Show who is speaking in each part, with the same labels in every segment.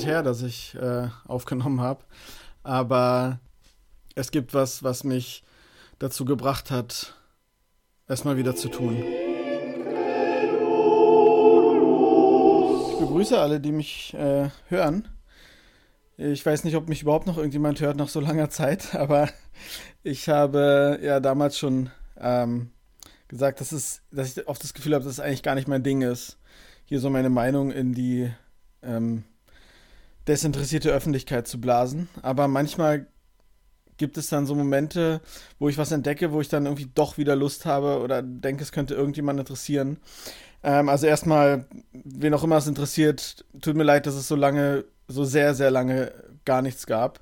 Speaker 1: Zeit her, dass ich äh, aufgenommen habe. Aber es gibt was, was mich dazu gebracht hat, es mal wieder zu tun. Ich begrüße alle, die mich äh, hören. Ich weiß nicht, ob mich überhaupt noch irgendjemand hört nach so langer Zeit, aber ich habe ja damals schon ähm, gesagt, dass, es, dass ich oft das Gefühl habe, dass es eigentlich gar nicht mein Ding ist, hier so meine Meinung in die ähm, desinteressierte Öffentlichkeit zu blasen. Aber manchmal gibt es dann so Momente, wo ich was entdecke, wo ich dann irgendwie doch wieder Lust habe oder denke, es könnte irgendjemand interessieren. Ähm, also erstmal, wen auch immer es interessiert, tut mir leid, dass es so lange, so sehr, sehr lange gar nichts gab,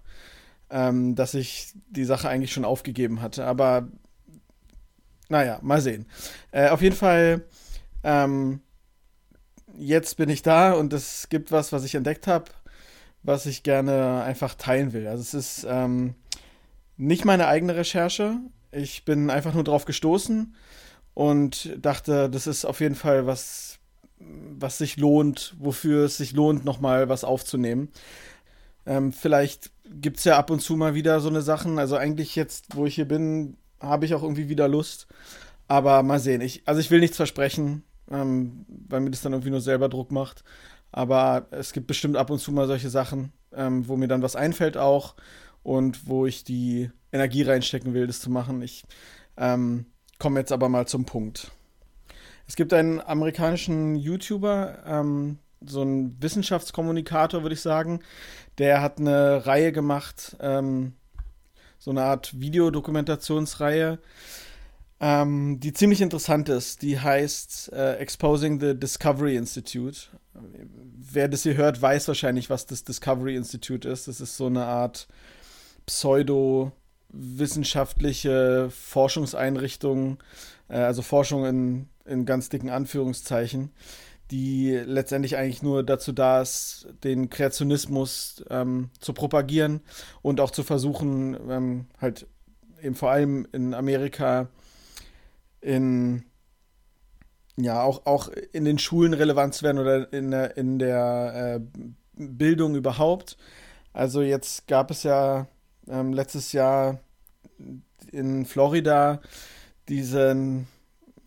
Speaker 1: ähm, dass ich die Sache eigentlich schon aufgegeben hatte. Aber naja, mal sehen. Äh, auf jeden Fall, ähm, jetzt bin ich da und es gibt was, was ich entdeckt habe, was ich gerne einfach teilen will. Also es ist ähm, nicht meine eigene Recherche. Ich bin einfach nur drauf gestoßen und dachte, das ist auf jeden Fall was, was sich lohnt, wofür es sich lohnt, nochmal was aufzunehmen. Ähm, vielleicht gibt es ja ab und zu mal wieder so eine Sachen. Also eigentlich jetzt, wo ich hier bin, habe ich auch irgendwie wieder Lust. Aber mal sehen. Ich, also ich will nichts versprechen, ähm, weil mir das dann irgendwie nur selber Druck macht. Aber es gibt bestimmt ab und zu mal solche Sachen, ähm, wo mir dann was einfällt auch und wo ich die Energie reinstecken will, das zu machen. Ich ähm, komme jetzt aber mal zum Punkt. Es gibt einen amerikanischen YouTuber, ähm, so einen Wissenschaftskommunikator, würde ich sagen, der hat eine Reihe gemacht, ähm, so eine Art Videodokumentationsreihe, ähm, die ziemlich interessant ist. Die heißt äh, Exposing the Discovery Institute. Wer das hier hört, weiß wahrscheinlich, was das Discovery Institute ist. Das ist so eine Art pseudo-wissenschaftliche Forschungseinrichtung, äh, also Forschung in, in ganz dicken Anführungszeichen, die letztendlich eigentlich nur dazu da ist, den Kreationismus ähm, zu propagieren und auch zu versuchen, ähm, halt eben vor allem in Amerika in ja auch, auch in den Schulen relevant zu werden oder in der, in der äh, Bildung überhaupt. Also jetzt gab es ja ähm, letztes Jahr in Florida diesen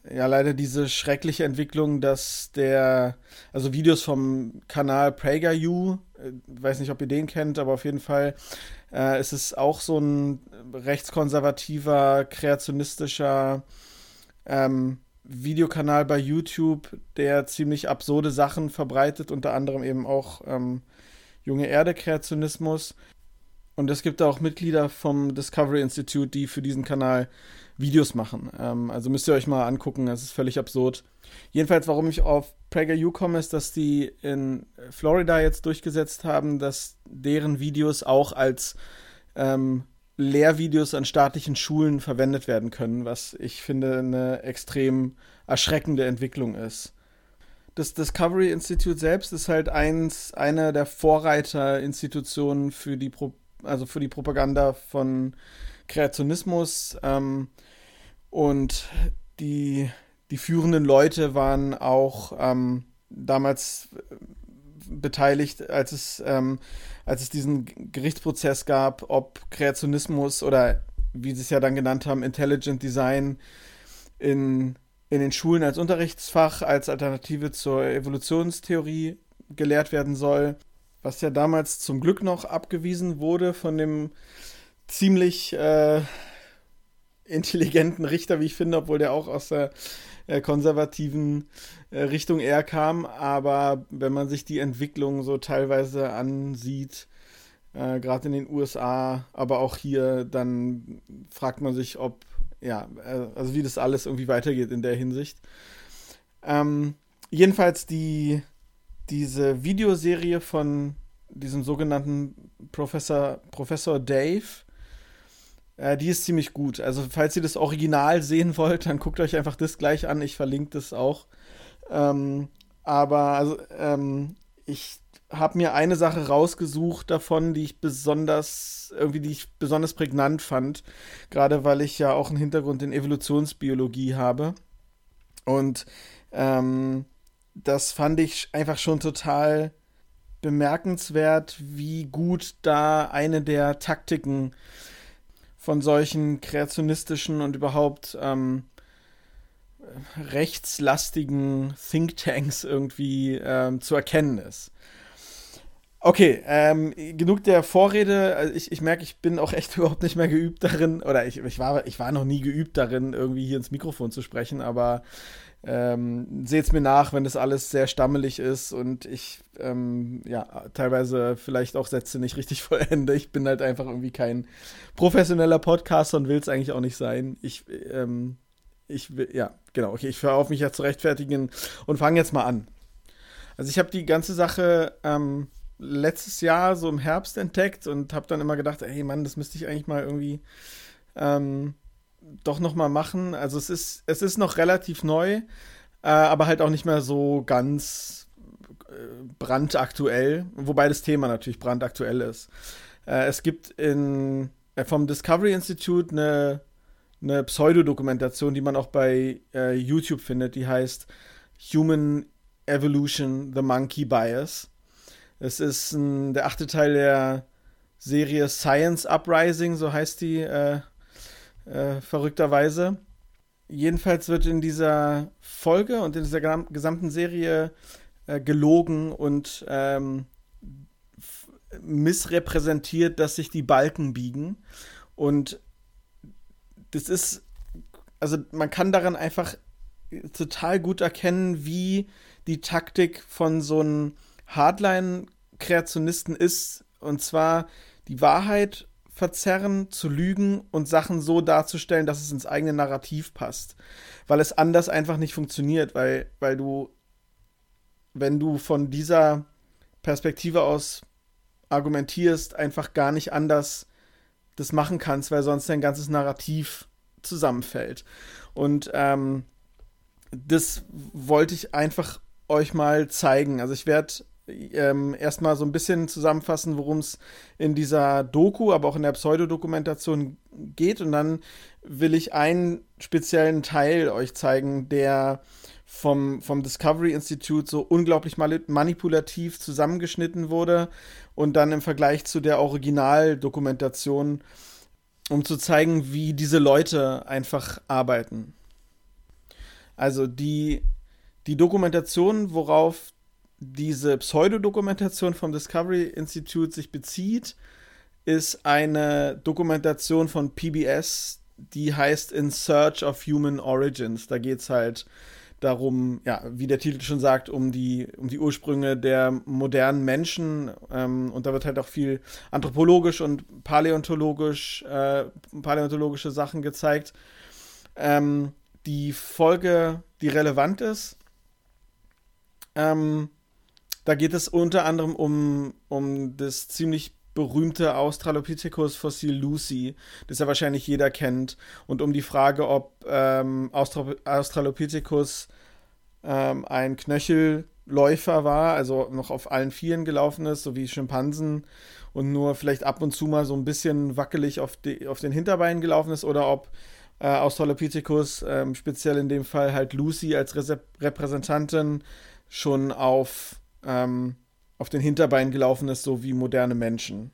Speaker 1: ja leider diese schreckliche Entwicklung, dass der, also Videos vom Kanal PragerU, äh, weiß nicht, ob ihr den kennt, aber auf jeden Fall äh, ist es auch so ein rechtskonservativer, kreationistischer ähm, Videokanal bei YouTube, der ziemlich absurde Sachen verbreitet, unter anderem eben auch ähm, junge Erde-Kreationismus. Und es gibt auch Mitglieder vom Discovery Institute, die für diesen Kanal Videos machen. Ähm, also müsst ihr euch mal angucken, das ist völlig absurd. Jedenfalls, warum ich auf PragerU komme, ist, dass die in Florida jetzt durchgesetzt haben, dass deren Videos auch als ähm, Lehrvideos an staatlichen Schulen verwendet werden können, was ich finde eine extrem erschreckende Entwicklung ist. Das Discovery Institute selbst ist halt eins, eine der Vorreiterinstitutionen für die, Pro, also für die Propaganda von Kreationismus. Ähm, und die, die führenden Leute waren auch ähm, damals beteiligt, als es, ähm, als es diesen Gerichtsprozess gab, ob Kreationismus oder wie sie es ja dann genannt haben, Intelligent Design in, in den Schulen als Unterrichtsfach, als Alternative zur Evolutionstheorie gelehrt werden soll, was ja damals zum Glück noch abgewiesen wurde von dem ziemlich äh, intelligenten Richter, wie ich finde, obwohl der auch aus der äh, konservativen äh, Richtung eher kam. Aber wenn man sich die Entwicklung so teilweise ansieht, äh, gerade in den USA, aber auch hier, dann fragt man sich, ob, ja, äh, also wie das alles irgendwie weitergeht in der Hinsicht. Ähm, jedenfalls die, diese Videoserie von diesem sogenannten Professor, Professor Dave, äh, die ist ziemlich gut. Also, falls ihr das Original sehen wollt, dann guckt euch einfach das gleich an. Ich verlinke das auch. Ähm, aber also, ähm, ich habe mir eine Sache rausgesucht davon, die ich besonders, irgendwie, die ich besonders prägnant fand. Gerade weil ich ja auch einen Hintergrund in Evolutionsbiologie habe. Und ähm, das fand ich einfach schon total bemerkenswert, wie gut da eine der Taktiken von solchen kreationistischen und überhaupt ähm, rechtslastigen Thinktanks irgendwie ähm, zu erkennen ist. Okay, ähm, genug der Vorrede. Also ich, ich merke, ich bin auch echt überhaupt nicht mehr geübt darin, oder ich, ich, war, ich war noch nie geübt darin, irgendwie hier ins Mikrofon zu sprechen, aber ähm, seht's mir nach, wenn das alles sehr stammelig ist und ich ähm, ja teilweise vielleicht auch Sätze nicht richtig vollende. Ich bin halt einfach irgendwie kein professioneller Podcaster und will es eigentlich auch nicht sein. Ich ähm, ich will, ja, genau, okay, ich höre auf, mich ja zu rechtfertigen und fange jetzt mal an. Also ich habe die ganze Sache ähm, letztes Jahr so im Herbst entdeckt und habe dann immer gedacht, ey Mann, das müsste ich eigentlich mal irgendwie ähm, doch noch mal machen. Also es ist, es ist noch relativ neu, äh, aber halt auch nicht mehr so ganz äh, brandaktuell, wobei das Thema natürlich brandaktuell ist. Äh, es gibt in, äh, vom Discovery Institute eine eine Pseudodokumentation, die man auch bei äh, YouTube findet, die heißt Human Evolution, The Monkey Bias. Es ist der achte Teil der Serie Science Uprising, so heißt die äh, äh, verrückterweise. Jedenfalls wird in dieser Folge und in dieser gesamten Serie äh, gelogen und ähm, missrepräsentiert, dass sich die Balken biegen. Und das ist, also man kann daran einfach total gut erkennen, wie die Taktik von so einem Hardline-Kreationisten ist. Und zwar die Wahrheit verzerren, zu lügen und Sachen so darzustellen, dass es ins eigene Narrativ passt. Weil es anders einfach nicht funktioniert, weil, weil du, wenn du von dieser Perspektive aus argumentierst, einfach gar nicht anders das machen kannst, weil sonst dein ganzes Narrativ zusammenfällt. Und ähm, das wollte ich einfach euch mal zeigen. Also ich werde ähm, erstmal so ein bisschen zusammenfassen, worum es in dieser Doku, aber auch in der Pseudodokumentation geht. Und dann will ich einen speziellen Teil euch zeigen, der vom, vom Discovery Institute so unglaublich manipulativ zusammengeschnitten wurde und dann im Vergleich zu der Originaldokumentation, um zu zeigen, wie diese Leute einfach arbeiten. Also die, die Dokumentation, worauf diese Pseudodokumentation vom Discovery Institute sich bezieht, ist eine Dokumentation von PBS, die heißt In Search of Human Origins. Da geht es halt darum, ja, wie der Titel schon sagt, um die, um die Ursprünge der modernen Menschen. Ähm, und da wird halt auch viel anthropologisch und paläontologisch, äh, paläontologische Sachen gezeigt. Ähm, die Folge, die relevant ist, ähm, da geht es unter anderem um, um das ziemlich berühmte Australopithecus-Fossil Lucy, das ja wahrscheinlich jeder kennt, und um die Frage, ob ähm, Austra Australopithecus ähm, ein Knöchelläufer war, also noch auf allen Vieren gelaufen ist, so wie Schimpansen und nur vielleicht ab und zu mal so ein bisschen wackelig auf, die, auf den Hinterbeinen gelaufen ist, oder ob äh, Australopithecus, ähm, speziell in dem Fall halt Lucy als Re Repräsentantin, schon auf ähm, auf den Hinterbeinen gelaufen ist, so wie moderne Menschen.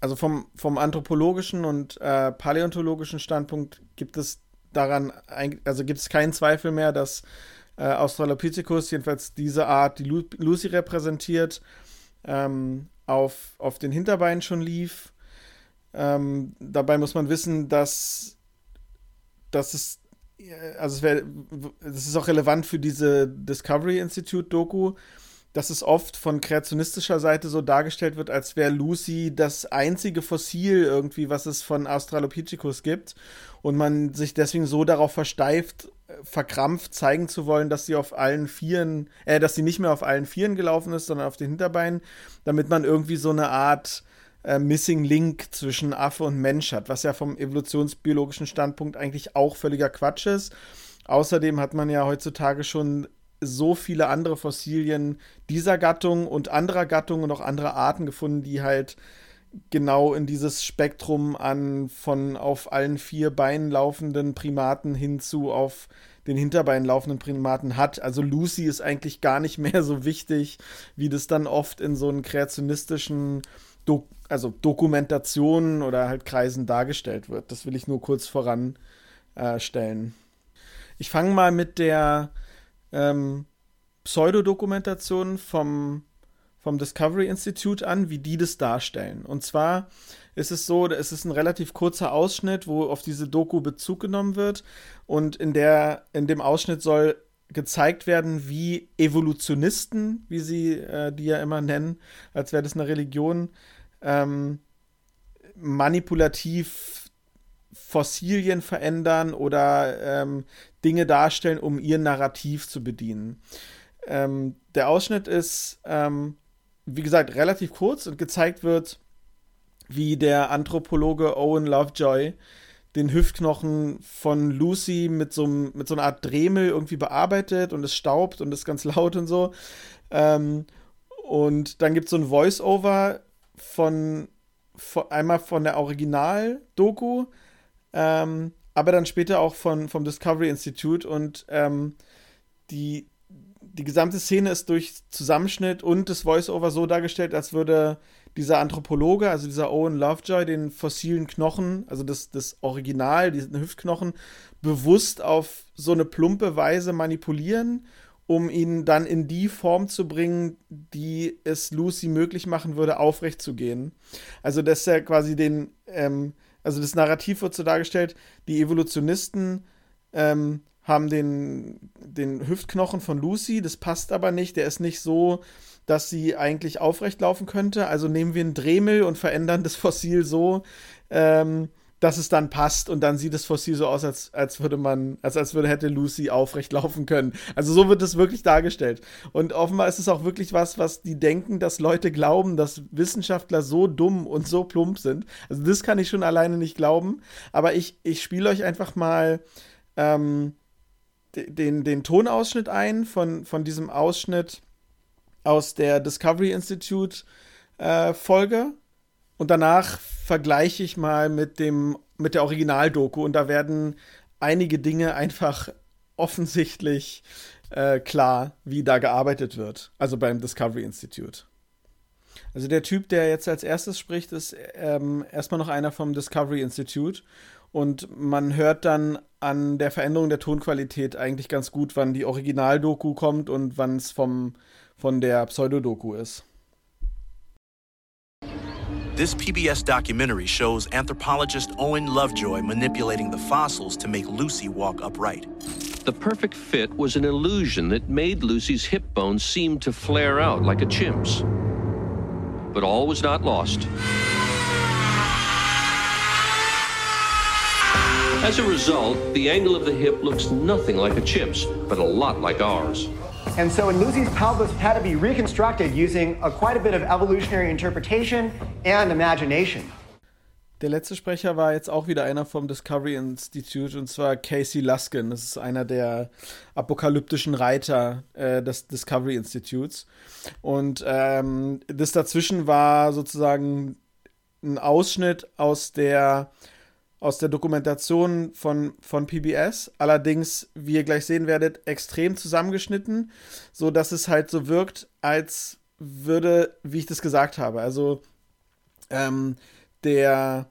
Speaker 1: Also vom, vom anthropologischen und äh, paläontologischen Standpunkt gibt es daran, also gibt es keinen Zweifel mehr, dass äh, Australopithecus, jedenfalls diese Art, die Lu Lucy repräsentiert, ähm, auf, auf den Hinterbeinen schon lief. Ähm, dabei muss man wissen, dass, dass es, äh, also es wäre, das ist auch relevant für diese Discovery Institute Doku, dass es oft von kreationistischer Seite so dargestellt wird, als wäre Lucy das einzige Fossil irgendwie, was es von Australopithecus gibt und man sich deswegen so darauf versteift, verkrampft zeigen zu wollen, dass sie auf allen Vieren, äh, dass sie nicht mehr auf allen Vieren gelaufen ist, sondern auf den Hinterbeinen, damit man irgendwie so eine Art äh, Missing Link zwischen Affe und Mensch hat, was ja vom evolutionsbiologischen Standpunkt eigentlich auch völliger Quatsch ist. Außerdem hat man ja heutzutage schon so viele andere Fossilien dieser Gattung und anderer Gattungen und auch anderer Arten gefunden, die halt genau in dieses Spektrum an von auf allen vier Beinen laufenden Primaten hin zu auf den Hinterbeinen laufenden Primaten hat. Also Lucy ist eigentlich gar nicht mehr so wichtig, wie das dann oft in so einen kreationistischen Do also Dokumentationen oder halt Kreisen dargestellt wird. Das will ich nur kurz voranstellen. Äh, ich fange mal mit der ähm, Pseudodokumentation vom vom Discovery Institute an, wie die das darstellen. Und zwar ist es so, es ist ein relativ kurzer Ausschnitt, wo auf diese Doku Bezug genommen wird. Und in, der, in dem Ausschnitt soll gezeigt werden, wie Evolutionisten, wie sie äh, die ja immer nennen, als wäre das eine Religion, ähm, manipulativ Fossilien verändern oder ähm, Dinge darstellen, um ihr Narrativ zu bedienen. Ähm, der Ausschnitt ist ähm, wie gesagt, relativ kurz und gezeigt wird, wie der Anthropologe Owen Lovejoy den Hüftknochen von Lucy mit so, mit so einer Art Dremel irgendwie bearbeitet und es staubt und ist ganz laut und so. Ähm, und dann gibt es so ein Voice-Over von, von, einmal von der Original-Doku, ähm, aber dann später auch von, vom Discovery Institute und ähm, die, die gesamte Szene ist durch Zusammenschnitt und das Voice-Over so dargestellt, als würde dieser Anthropologe, also dieser Owen Lovejoy, den fossilen Knochen, also das, das Original, diesen Hüftknochen, bewusst auf so eine plumpe Weise manipulieren, um ihn dann in die Form zu bringen, die es Lucy möglich machen würde, aufrecht zu gehen. Also, dass er quasi den, ähm, also das Narrativ wird so dargestellt, die Evolutionisten ähm, haben den, den Hüftknochen von Lucy, das passt aber nicht, der ist nicht so, dass sie eigentlich aufrecht laufen könnte. Also nehmen wir einen Dremel und verändern das Fossil so, ähm, dass es dann passt und dann sieht das Fossil so aus, als, als würde man, als, als würde hätte Lucy aufrecht laufen können. Also so wird es wirklich dargestellt. Und offenbar ist es auch wirklich was, was die denken, dass Leute glauben, dass Wissenschaftler so dumm und so plump sind. Also das kann ich schon alleine nicht glauben. Aber ich, ich spiele euch einfach mal ähm, den, den Tonausschnitt ein von, von diesem Ausschnitt aus der Discovery Institute äh, Folge und danach vergleiche ich mal mit dem mit der Originaldoku und da werden einige Dinge einfach offensichtlich äh, klar, wie da gearbeitet wird. Also beim Discovery Institute. Also der Typ, der jetzt als erstes spricht, ist ähm, erstmal noch einer vom Discovery Institute und man hört dann an der Veränderung der Tonqualität eigentlich ganz gut, wann die Originaldoku kommt und wann es vom, von der Pseudodoku ist.
Speaker 2: This PBS documentary shows anthropologist Owen Lovejoy manipulating the fossils to make Lucy walk upright.
Speaker 3: The perfect fit was an illusion that made Lucy's hip bones seem to flare out like a chimp's. But all was not lost. As a result, the angle of the hip looks nothing like a chimp's, but a lot like ours.
Speaker 4: And so in Lucy's pelvis had to be reconstructed using a, quite a bit of evolutionary interpretation and imagination.
Speaker 1: Der letzte Sprecher war jetzt auch wieder einer vom Discovery Institute und zwar Casey Luskin. Das ist einer der apokalyptischen Reiter äh, des Discovery Institutes. Und ähm, das dazwischen war sozusagen ein Ausschnitt aus der aus der Dokumentation von, von PBS. Allerdings, wie ihr gleich sehen werdet, extrem zusammengeschnitten, so dass es halt so wirkt, als würde, wie ich das gesagt habe. Also ähm, der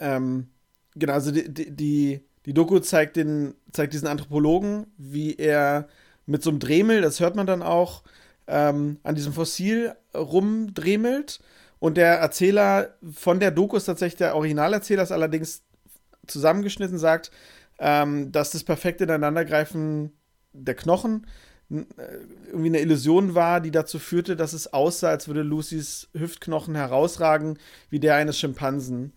Speaker 1: ähm, genau, also die, die, die Doku zeigt den, zeigt diesen Anthropologen, wie er mit so einem Dremel, das hört man dann auch, ähm, an diesem Fossil rumdremelt und der Erzähler von der Doku ist tatsächlich der Originalerzähler, ist allerdings zusammengeschnitten, sagt, ähm, dass das perfekte Ineinandergreifen der Knochen äh, irgendwie eine Illusion war, die dazu führte, dass es aussah, als würde Lucys Hüftknochen herausragen wie der eines Schimpansen.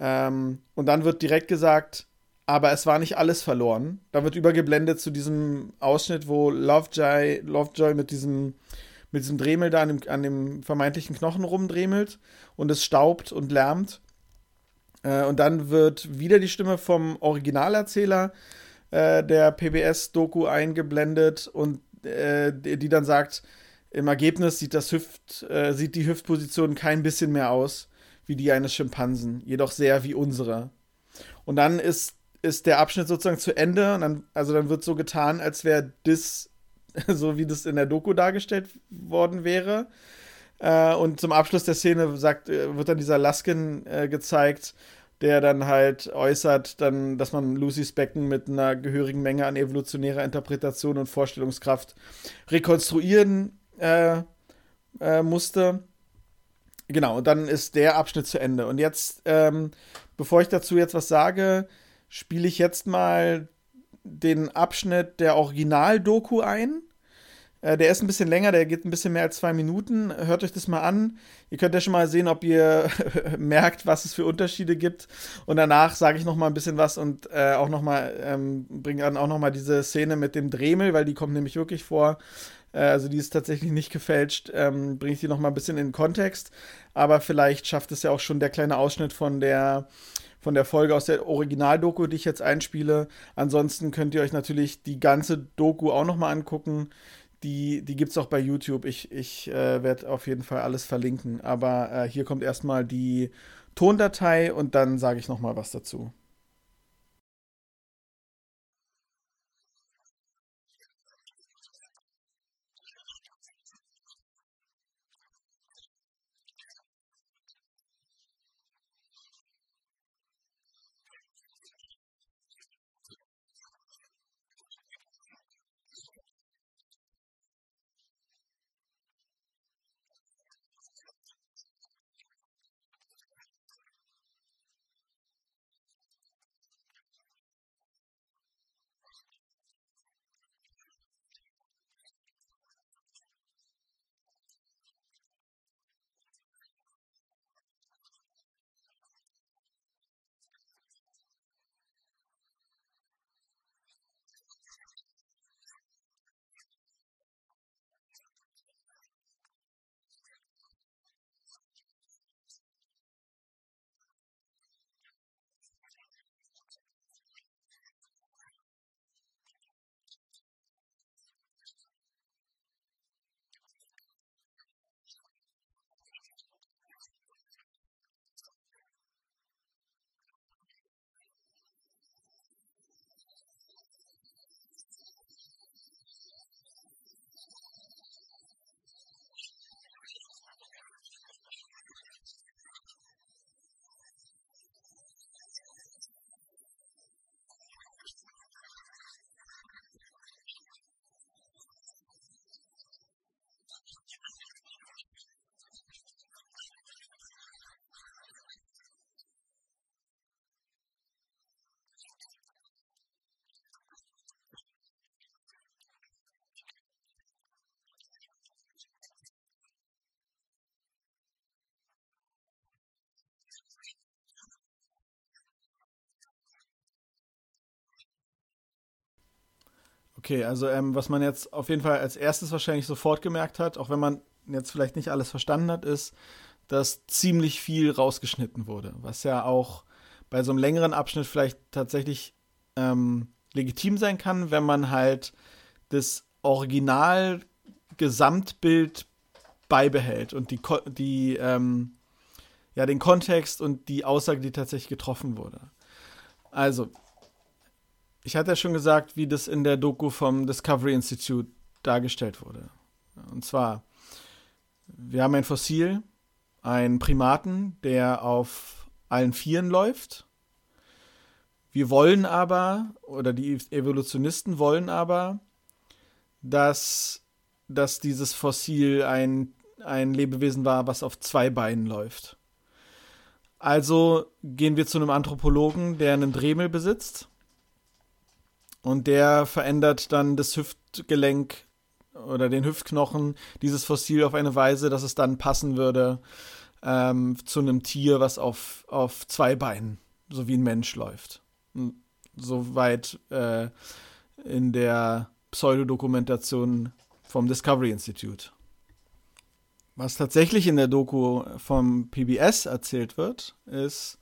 Speaker 1: Ähm, und dann wird direkt gesagt, aber es war nicht alles verloren. Da wird übergeblendet zu diesem Ausschnitt, wo Lovejoy, Lovejoy mit diesem mit diesem Dremel da an dem, an dem vermeintlichen Knochen rumdremelt und es staubt und lärmt. Äh, und dann wird wieder die Stimme vom Originalerzähler äh, der PBS-Doku eingeblendet und äh, die, dann sagt, im Ergebnis sieht, das Hüft, äh, sieht die Hüftposition kein bisschen mehr aus wie die eines Schimpansen, jedoch sehr wie unsere. Und dann ist, ist der Abschnitt sozusagen zu Ende und dann, also dann wird so getan, als wäre das so, wie das in der Doku dargestellt worden wäre. Äh, und zum Abschluss der Szene sagt, äh, wird dann dieser Laskin äh, gezeigt, der dann halt äußert, dann, dass man Lucys Becken mit einer gehörigen Menge an evolutionärer Interpretation und Vorstellungskraft rekonstruieren äh, äh, musste. Genau, und dann ist der Abschnitt zu Ende. Und jetzt, ähm, bevor ich dazu jetzt was sage, spiele ich jetzt mal den Abschnitt der Original-Doku ein. Äh, der ist ein bisschen länger, der geht ein bisschen mehr als zwei Minuten. Hört euch das mal an. Ihr könnt ja schon mal sehen, ob ihr merkt, was es für Unterschiede gibt. Und danach sage ich noch mal ein bisschen was und äh, auch noch mal ähm, bringe dann auch noch mal diese Szene mit dem Dremel, weil die kommt nämlich wirklich vor. Äh, also die ist tatsächlich nicht gefälscht. Ähm, bringe ich die noch mal ein bisschen in den Kontext. Aber vielleicht schafft es ja auch schon der kleine Ausschnitt von der von der Folge aus der Originaldoku, die ich jetzt einspiele. Ansonsten könnt ihr euch natürlich die ganze Doku auch noch mal angucken. Die, die gibt es auch bei YouTube. Ich, ich äh, werde auf jeden Fall alles verlinken. Aber äh, hier kommt erstmal die Tondatei und dann sage ich nochmal was dazu. Okay, also ähm, was man jetzt auf jeden Fall als erstes wahrscheinlich sofort gemerkt hat, auch wenn man jetzt vielleicht nicht alles verstanden hat, ist, dass ziemlich viel rausgeschnitten wurde, was ja auch bei so einem längeren Abschnitt vielleicht tatsächlich ähm, legitim sein kann, wenn man halt das Original Gesamtbild beibehält und die, die ähm, ja, den Kontext und die Aussage, die tatsächlich getroffen wurde. Also, ich hatte ja schon gesagt, wie das in der Doku vom Discovery Institute dargestellt wurde. Und zwar, wir haben ein Fossil, einen Primaten, der auf allen Vieren läuft. Wir wollen aber, oder die Evolutionisten wollen aber, dass, dass dieses Fossil ein, ein Lebewesen war, was auf zwei Beinen läuft. Also gehen wir zu einem Anthropologen, der einen Dremel besitzt und der verändert dann das Hüftgelenk oder den Hüftknochen dieses Fossil auf eine Weise, dass es dann passen würde ähm, zu einem Tier, was auf, auf zwei Beinen, so wie ein Mensch läuft. Soweit äh, in der Pseudodokumentation vom Discovery Institute. Was tatsächlich in der Doku vom PBS erzählt wird, ist,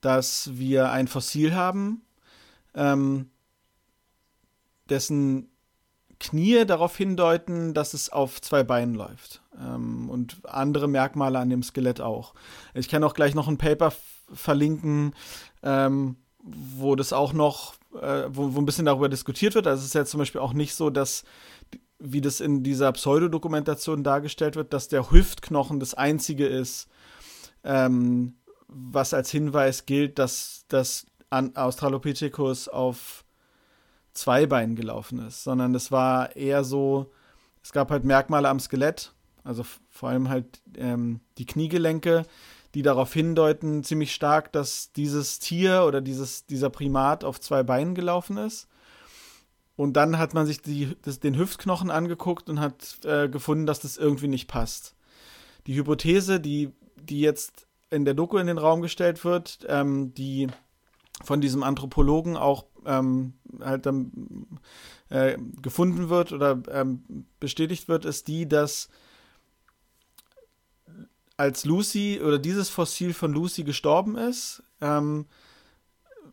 Speaker 1: dass wir ein Fossil haben, ähm, dessen Knie darauf hindeuten, dass es auf zwei Beinen läuft. Ähm, und andere Merkmale an dem Skelett auch. Ich kann auch gleich noch ein Paper verlinken, ähm, wo das auch noch, äh, wo, wo ein bisschen darüber diskutiert wird. Also es ist ja zum Beispiel auch nicht so, dass wie das in dieser Pseudodokumentation dargestellt wird, dass der Hüftknochen das einzige ist, ähm, was als Hinweis gilt, dass das Australopithecus auf zwei Beinen gelaufen ist, sondern es war eher so, es gab halt Merkmale am Skelett, also vor allem halt ähm, die Kniegelenke, die darauf hindeuten ziemlich stark, dass dieses Tier oder dieses, dieser Primat auf zwei Beinen gelaufen ist. Und dann hat man sich die, das, den Hüftknochen angeguckt und hat äh, gefunden, dass das irgendwie nicht passt. Die Hypothese, die, die jetzt in der Doku in den Raum gestellt wird, ähm, die von diesem Anthropologen auch ähm, halt dann äh, gefunden wird oder ähm, bestätigt wird, ist die, dass als Lucy oder dieses Fossil von Lucy gestorben ist, ähm,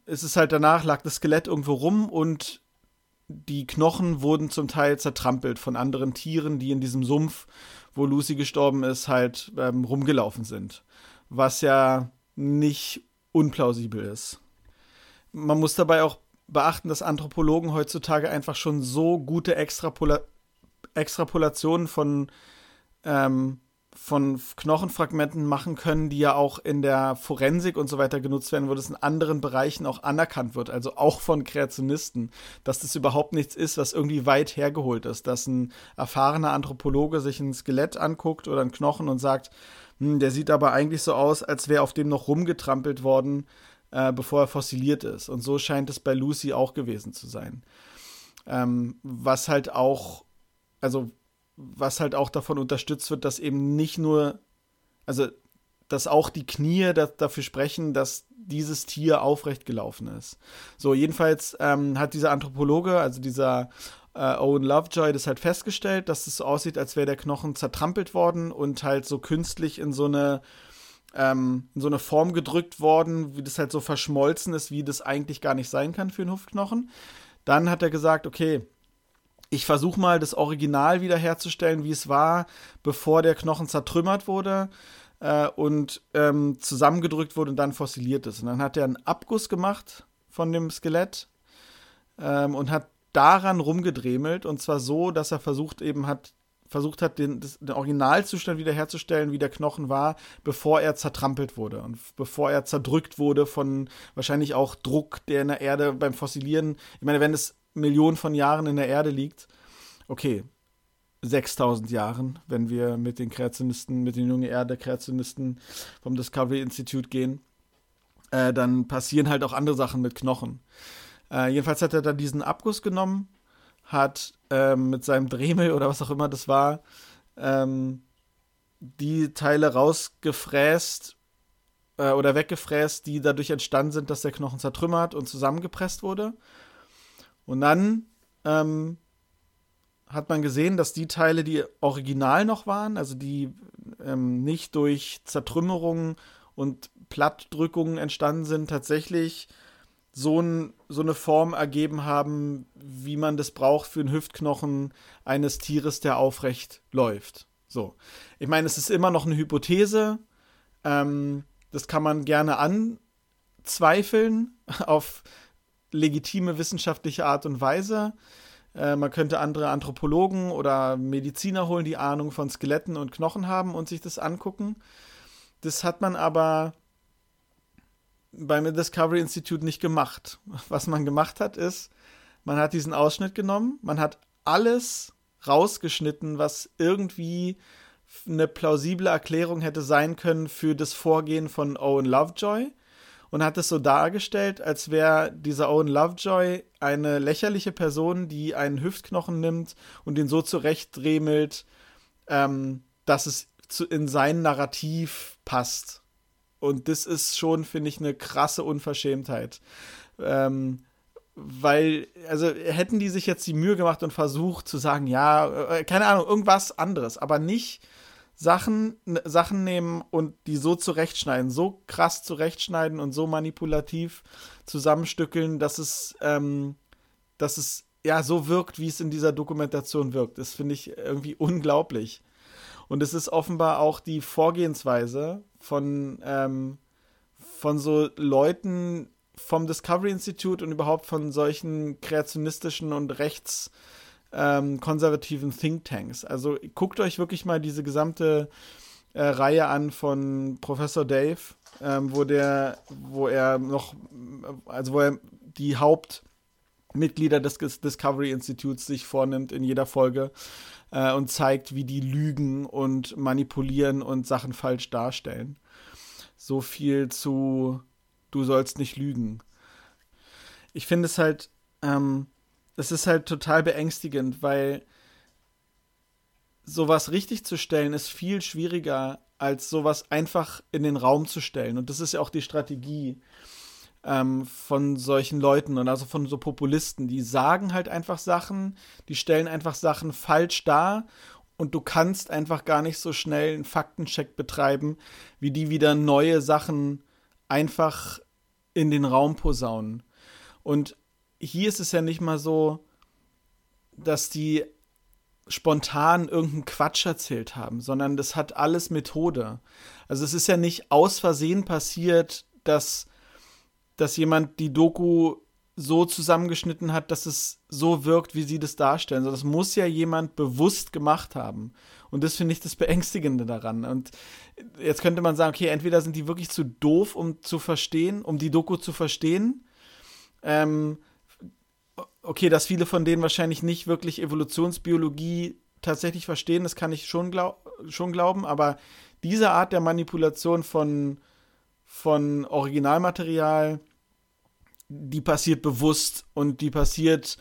Speaker 1: ist es halt danach, lag das Skelett irgendwo rum und die Knochen wurden zum Teil zertrampelt von anderen Tieren, die in diesem Sumpf, wo Lucy gestorben ist, halt ähm, rumgelaufen sind. Was ja nicht unplausibel ist. Man muss dabei auch beachten, dass Anthropologen heutzutage einfach schon so gute Extrapola Extrapolationen von ähm, von Knochenfragmenten machen können, die ja auch in der Forensik und so weiter genutzt werden, wo das in anderen Bereichen auch anerkannt wird, also auch von Kreationisten, dass das überhaupt nichts ist, was irgendwie weit hergeholt ist, dass ein erfahrener Anthropologe sich ein Skelett anguckt oder einen Knochen und sagt, hm, der sieht aber eigentlich so aus, als wäre auf dem noch rumgetrampelt worden, äh, bevor er fossiliert ist. Und so scheint es bei Lucy auch gewesen zu sein. Ähm, was halt auch, also was halt auch davon unterstützt wird, dass eben nicht nur, also dass auch die Knie da, dafür sprechen, dass dieses Tier aufrecht gelaufen ist. So, jedenfalls ähm, hat dieser Anthropologe, also dieser äh, Owen Lovejoy, das halt festgestellt, dass es so aussieht, als wäre der Knochen zertrampelt worden und halt so künstlich in so eine ähm, in so eine Form gedrückt worden, wie das halt so verschmolzen ist, wie das eigentlich gar nicht sein kann für einen Huftknochen. Dann hat er gesagt, okay, ich versuche mal das Original wiederherzustellen, wie es war, bevor der Knochen zertrümmert wurde äh, und ähm, zusammengedrückt wurde und dann fossiliert ist. Und dann hat er einen Abguss gemacht von dem Skelett ähm, und hat daran rumgedremelt und zwar so, dass er versucht eben hat, versucht hat, den, das, den Originalzustand wiederherzustellen, wie der Knochen war, bevor er zertrampelt wurde und bevor er zerdrückt wurde von wahrscheinlich auch Druck, der in der Erde beim Fossilieren, ich meine, wenn es Millionen von Jahren in der Erde liegt. Okay, 6000 Jahren, wenn wir mit den Kreationisten, mit den jungen Erde-Kreationisten vom Discovery Institute gehen, äh, dann passieren halt auch andere Sachen mit Knochen. Äh, jedenfalls hat er da diesen Abguss genommen, hat ähm, mit seinem Dremel oder was auch immer das war, ähm, die Teile rausgefräst äh, oder weggefräst, die dadurch entstanden sind, dass der Knochen zertrümmert und zusammengepresst wurde. Und dann ähm, hat man gesehen, dass die Teile, die original noch waren, also die ähm, nicht durch Zertrümmerungen und Plattdrückungen entstanden sind, tatsächlich so, ein, so eine Form ergeben haben, wie man das braucht für einen Hüftknochen eines Tieres, der aufrecht läuft. So. Ich meine, es ist immer noch eine Hypothese. Ähm, das kann man gerne anzweifeln auf legitime wissenschaftliche Art und Weise. Äh, man könnte andere Anthropologen oder Mediziner holen, die Ahnung von Skeletten und Knochen haben und sich das angucken. Das hat man aber beim Discovery Institute nicht gemacht. Was man gemacht hat, ist, man hat diesen Ausschnitt genommen, man hat alles rausgeschnitten, was irgendwie eine plausible Erklärung hätte sein können für das Vorgehen von Owen Lovejoy und hat es so dargestellt, als wäre dieser Owen Lovejoy eine lächerliche Person, die einen Hüftknochen nimmt und ihn so zurechtdremelt, ähm, dass es zu, in sein Narrativ passt. Und das ist schon, finde ich, eine krasse Unverschämtheit. Ähm, weil, also hätten die sich jetzt die Mühe gemacht und versucht zu sagen, ja, äh, keine Ahnung, irgendwas anderes, aber nicht Sachen, Sachen nehmen und die so zurechtschneiden, so krass zurechtschneiden und so manipulativ zusammenstückeln, dass es, ähm, dass es ja so wirkt, wie es in dieser Dokumentation wirkt. Das finde ich irgendwie unglaublich. Und es ist offenbar auch die Vorgehensweise von, ähm, von so Leuten vom Discovery Institute und überhaupt von solchen kreationistischen und rechtskonservativen ähm, Thinktanks. Also guckt euch wirklich mal diese gesamte äh, Reihe an von Professor Dave, ähm, wo der, wo er noch, also wo er die Hauptmitglieder des Discovery Institutes sich vornimmt in jeder Folge äh, und zeigt, wie die lügen und manipulieren und Sachen falsch darstellen. So viel zu du sollst nicht lügen. Ich finde es halt, ähm, es ist halt total beängstigend, weil sowas richtig zu stellen ist viel schwieriger, als sowas einfach in den Raum zu stellen. Und das ist ja auch die Strategie ähm, von solchen Leuten und also von so Populisten. Die sagen halt einfach Sachen, die stellen einfach Sachen falsch dar und du kannst einfach gar nicht so schnell einen Faktencheck betreiben, wie die wieder neue Sachen einfach in den Raum posaunen. Und hier ist es ja nicht mal so, dass die spontan irgendeinen Quatsch erzählt haben, sondern das hat alles Methode. Also es ist ja nicht aus Versehen passiert, dass, dass jemand die Doku so zusammengeschnitten hat, dass es so wirkt, wie sie das darstellen. Also das muss ja jemand bewusst gemacht haben. Und das finde ich das Beängstigende daran. Und jetzt könnte man sagen, okay, entweder sind die wirklich zu doof, um zu verstehen, um die Doku zu verstehen. Ähm, okay, dass viele von denen wahrscheinlich nicht wirklich Evolutionsbiologie tatsächlich verstehen, das kann ich schon, glaub, schon glauben, aber diese Art der Manipulation von, von Originalmaterial, die passiert bewusst und die passiert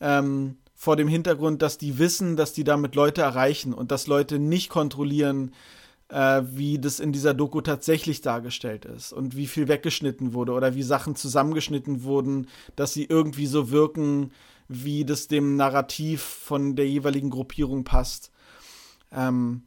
Speaker 1: ähm, vor dem Hintergrund, dass die wissen, dass die damit Leute erreichen und dass Leute nicht kontrollieren, äh, wie das in dieser Doku tatsächlich dargestellt ist und wie viel weggeschnitten wurde oder wie Sachen zusammengeschnitten wurden, dass sie irgendwie so wirken, wie das dem Narrativ von der jeweiligen Gruppierung passt. Ähm,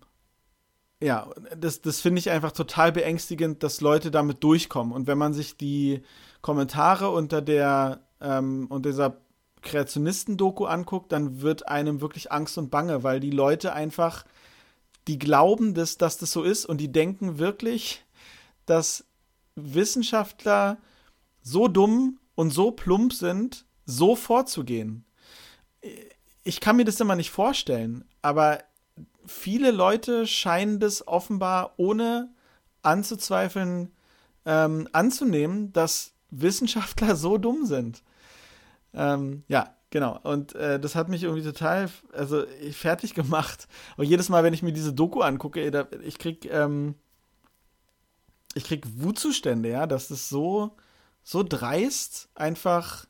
Speaker 1: ja, das, das finde ich einfach total beängstigend, dass Leute damit durchkommen. Und wenn man sich die Kommentare unter der ähm, unter dieser Kreationisten-Doku anguckt, dann wird einem wirklich Angst und Bange, weil die Leute einfach, die glauben, dass, dass das so ist und die denken wirklich, dass Wissenschaftler so dumm und so plump sind, so vorzugehen. Ich kann mir das immer nicht vorstellen, aber viele Leute scheinen das offenbar ohne anzuzweifeln ähm, anzunehmen, dass Wissenschaftler so dumm sind. Ähm, ja, genau. Und äh, das hat mich irgendwie total, also fertig gemacht. Und jedes Mal, wenn ich mir diese Doku angucke, ich krieg, ähm, ich krieg Wutzustände, ja, dass das so, so dreist einfach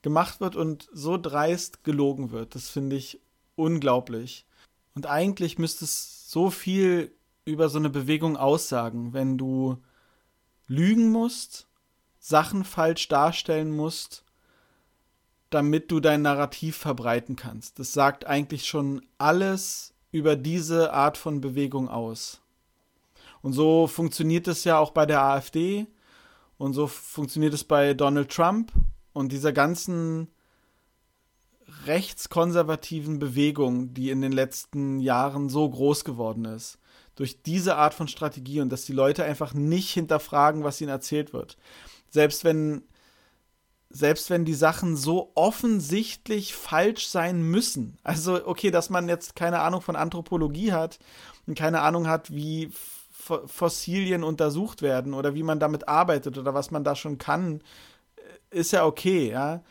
Speaker 1: gemacht wird und so dreist gelogen wird. Das finde ich unglaublich. Und eigentlich müsste es so viel über so eine Bewegung aussagen, wenn du lügen musst, Sachen falsch darstellen musst damit du dein Narrativ verbreiten kannst. Das sagt eigentlich schon alles über diese Art von Bewegung aus. Und so funktioniert es ja auch bei der AfD und so funktioniert es bei Donald Trump und dieser ganzen rechtskonservativen Bewegung, die in den letzten Jahren so groß geworden ist. Durch diese Art von Strategie und dass die Leute einfach nicht hinterfragen, was ihnen erzählt wird. Selbst wenn selbst wenn die Sachen so offensichtlich falsch sein müssen. Also, okay, dass man jetzt keine Ahnung von Anthropologie hat und keine Ahnung hat, wie Fossilien untersucht werden oder wie man damit arbeitet oder was man da schon kann, äh, ist ja okay, ja.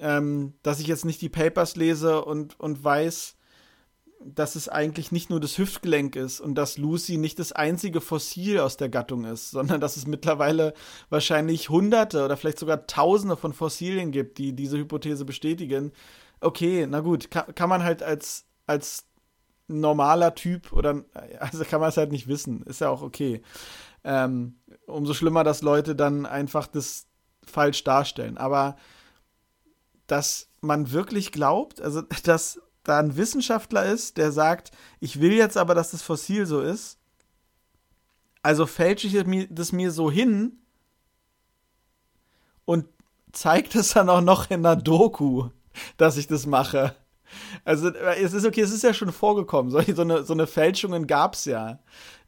Speaker 1: Ähm, dass ich jetzt nicht die Papers lese und, und weiß, dass es eigentlich nicht nur das Hüftgelenk ist und dass Lucy nicht das einzige Fossil aus der Gattung ist, sondern dass es mittlerweile wahrscheinlich Hunderte oder vielleicht sogar Tausende von Fossilien gibt, die diese Hypothese bestätigen. Okay, na gut, kann, kann man halt als, als normaler Typ oder, also kann man es halt nicht wissen, ist ja auch okay. Ähm, umso schlimmer, dass Leute dann einfach das falsch darstellen. Aber dass man wirklich glaubt, also dass da ein Wissenschaftler ist, der sagt, ich will jetzt aber, dass das Fossil so ist, also fälsche ich das mir so hin und zeigt es dann auch noch in einer Doku. dass ich das mache. Also es ist okay, es ist ja schon vorgekommen. So, so eine, so eine Fälschungen gab es ja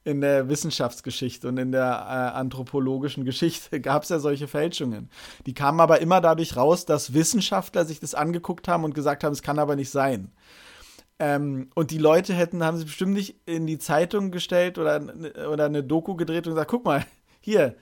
Speaker 1: in der Wissenschaftsgeschichte und in der äh, anthropologischen Geschichte gab es ja solche Fälschungen. Die kamen aber immer dadurch raus, dass Wissenschaftler sich das angeguckt haben und gesagt haben, es kann aber nicht sein. Ähm, und die Leute hätten, haben sie bestimmt nicht in die Zeitung gestellt oder, oder eine Doku gedreht und gesagt, guck mal, hier,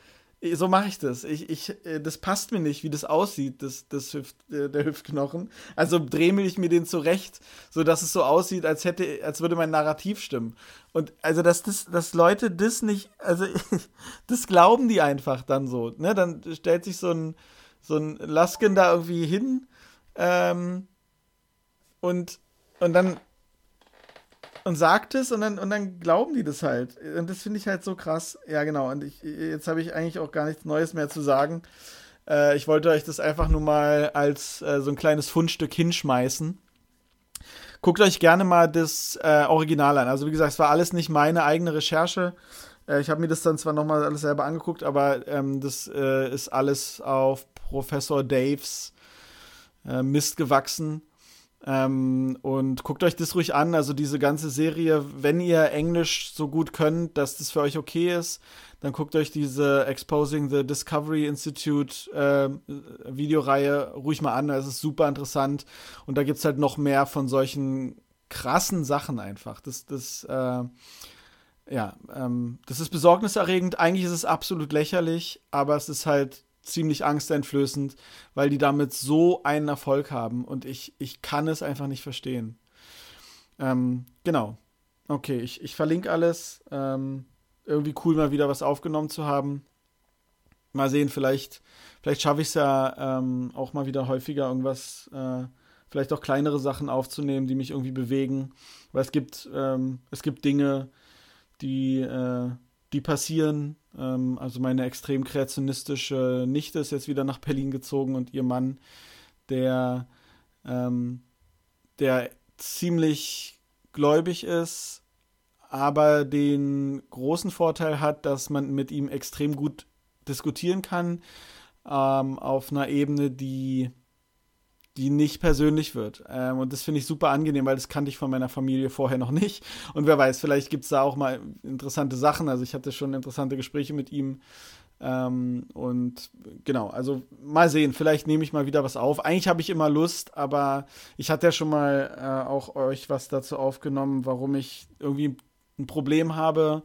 Speaker 1: so mache ich das. Ich, ich, äh, das passt mir nicht, wie das aussieht, das, das Hüft, äh, der Hüftknochen. Also dremel ich mir den zurecht, so dass es so aussieht, als hätte, als würde mein Narrativ stimmen. Und also, dass, das, dass Leute das nicht, also das glauben die einfach dann so. Ne? Dann stellt sich so ein, so ein Lasken da irgendwie hin ähm, und, und dann und sagt es und dann, und dann glauben die das halt. Und das finde ich halt so krass. Ja, genau. Und ich, jetzt habe ich eigentlich auch gar nichts Neues mehr zu sagen. Äh, ich wollte euch das einfach nur mal als äh, so ein kleines Fundstück hinschmeißen. Guckt euch gerne mal das äh, Original an. Also wie gesagt, es war alles nicht meine eigene Recherche. Äh, ich habe mir das dann zwar nochmal alles selber angeguckt, aber ähm, das äh, ist alles auf Professor Daves äh, Mist gewachsen. Ähm, und guckt euch das ruhig an. Also diese ganze Serie, wenn ihr Englisch so gut könnt, dass das für euch okay ist, dann guckt euch diese Exposing the Discovery Institute äh, Videoreihe ruhig mal an. Das ist super interessant. Und da gibt es halt noch mehr von solchen krassen Sachen einfach. Das, das, äh, ja, ähm, das ist besorgniserregend. Eigentlich ist es absolut lächerlich, aber es ist halt ziemlich angsteinflößend, weil die damit so einen Erfolg haben und ich, ich kann es einfach nicht verstehen. Ähm, genau. Okay, ich, ich verlinke alles. Ähm, irgendwie cool, mal wieder was aufgenommen zu haben. Mal sehen, vielleicht, vielleicht schaffe ich es ja ähm, auch mal wieder häufiger, irgendwas, äh, vielleicht auch kleinere Sachen aufzunehmen, die mich irgendwie bewegen. Weil es gibt, ähm, es gibt Dinge, die, äh, die passieren. Ähm, also meine extrem kreationistische Nichte ist jetzt wieder nach Berlin gezogen und ihr Mann, der, ähm, der ziemlich gläubig ist, aber den großen Vorteil hat, dass man mit ihm extrem gut diskutieren kann ähm, auf einer Ebene, die die nicht persönlich wird. Ähm, und das finde ich super angenehm, weil das kannte ich von meiner Familie vorher noch nicht. Und wer weiß, vielleicht gibt es da auch mal interessante Sachen. Also ich hatte schon interessante Gespräche mit ihm. Ähm, und genau, also mal sehen, vielleicht nehme ich mal wieder was auf. Eigentlich habe ich immer Lust, aber ich hatte ja schon mal äh, auch euch was dazu aufgenommen, warum ich irgendwie ein Problem habe,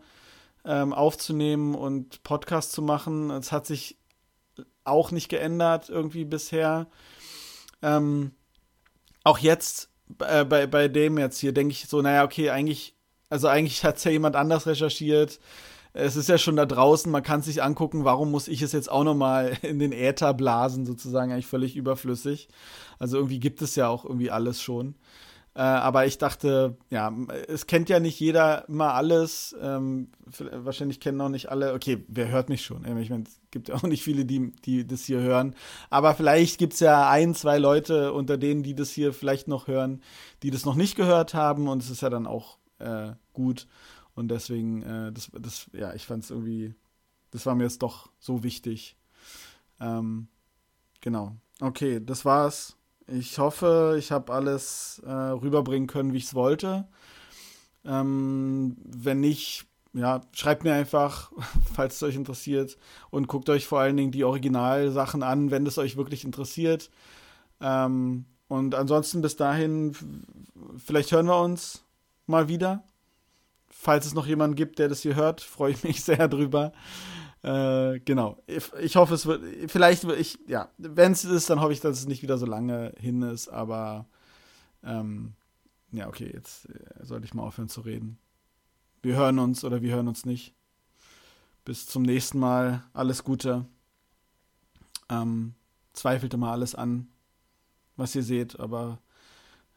Speaker 1: ähm, aufzunehmen und Podcast zu machen. Es hat sich auch nicht geändert irgendwie bisher. Ähm, auch jetzt äh, bei, bei dem jetzt hier denke ich so, naja, okay, eigentlich, also eigentlich hat es ja jemand anders recherchiert. Es ist ja schon da draußen, man kann sich angucken, warum muss ich es jetzt auch nochmal in den Äther blasen, sozusagen, eigentlich völlig überflüssig. Also irgendwie gibt es ja auch irgendwie alles schon. Äh, aber ich dachte, ja, es kennt ja nicht jeder immer alles. Ähm, wahrscheinlich kennen auch nicht alle. Okay, wer hört mich schon? Ich meine, es gibt ja auch nicht viele, die, die das hier hören. Aber vielleicht gibt es ja ein, zwei Leute unter denen, die das hier vielleicht noch hören, die das noch nicht gehört haben. Und es ist ja dann auch äh, gut. Und deswegen, äh, das, das, ja, ich fand es irgendwie, das war mir jetzt doch so wichtig. Ähm, genau. Okay, das war's ich hoffe, ich habe alles äh, rüberbringen können, wie ich es wollte. Ähm, wenn nicht, ja, schreibt mir einfach, falls es euch interessiert. Und guckt euch vor allen Dingen die Originalsachen an, wenn es euch wirklich interessiert. Ähm, und ansonsten bis dahin, vielleicht hören wir uns mal wieder. Falls es noch jemanden gibt, der das hier hört, freue ich mich sehr drüber. Äh, genau. Ich, hoffe, es wird. Vielleicht, ich, ja, wenn es ist, dann hoffe ich, dass es nicht wieder so lange hin ist, aber ähm, ja, okay, jetzt äh, sollte ich mal aufhören zu reden. Wir hören uns oder wir hören uns nicht. Bis zum nächsten Mal. Alles Gute. Ähm, zweifelte mal alles an, was ihr seht, aber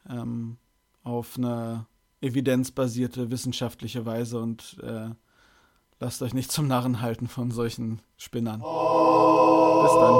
Speaker 1: ähm, auf eine evidenzbasierte wissenschaftliche Weise und äh, Lasst euch nicht zum Narren halten von solchen Spinnern. Bis dann.